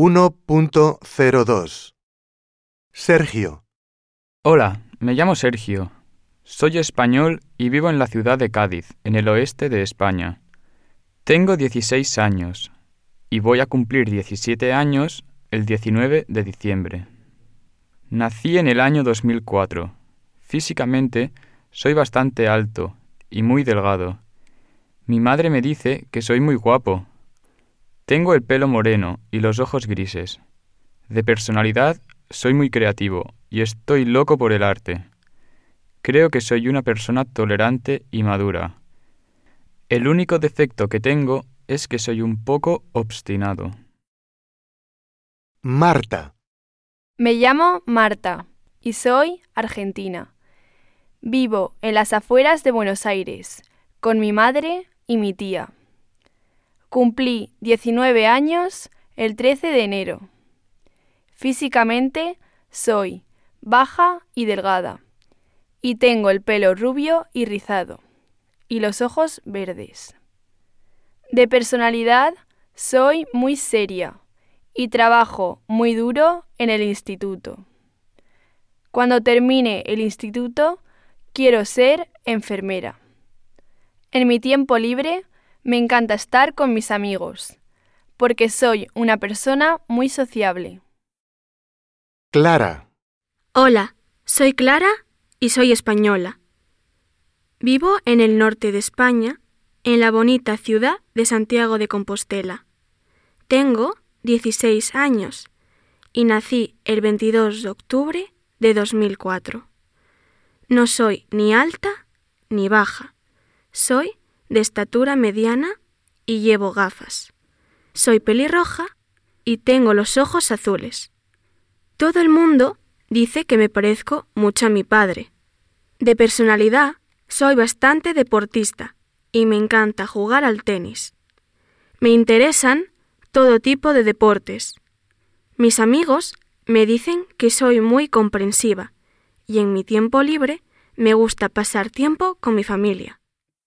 1.02 Sergio, Hola, me llamo Sergio. Soy español y vivo en la ciudad de Cádiz, en el oeste de España. Tengo 16 años y voy a cumplir 17 años el 19 de diciembre. Nací en el año 2004. Físicamente soy bastante alto y muy delgado. Mi madre me dice que soy muy guapo. Tengo el pelo moreno y los ojos grises. De personalidad soy muy creativo y estoy loco por el arte. Creo que soy una persona tolerante y madura. El único defecto que tengo es que soy un poco obstinado. Marta, Me llamo Marta y soy argentina. Vivo en las afueras de Buenos Aires con mi madre y mi tía. Cumplí 19 años el 13 de enero. Físicamente soy baja y delgada y tengo el pelo rubio y rizado y los ojos verdes. De personalidad soy muy seria y trabajo muy duro en el instituto. Cuando termine el instituto, quiero ser enfermera. En mi tiempo libre, me encanta estar con mis amigos, porque soy una persona muy sociable. Clara, Hola, soy Clara y soy española. Vivo en el norte de España, en la bonita ciudad de Santiago de Compostela. Tengo 16 años y nací el 22 de octubre de 2004. No soy ni alta ni baja. Soy de estatura mediana y llevo gafas. Soy pelirroja y tengo los ojos azules. Todo el mundo dice que me parezco mucho a mi padre. De personalidad, soy bastante deportista y me encanta jugar al tenis. Me interesan todo tipo de deportes. Mis amigos me dicen que soy muy comprensiva y en mi tiempo libre me gusta pasar tiempo con mi familia.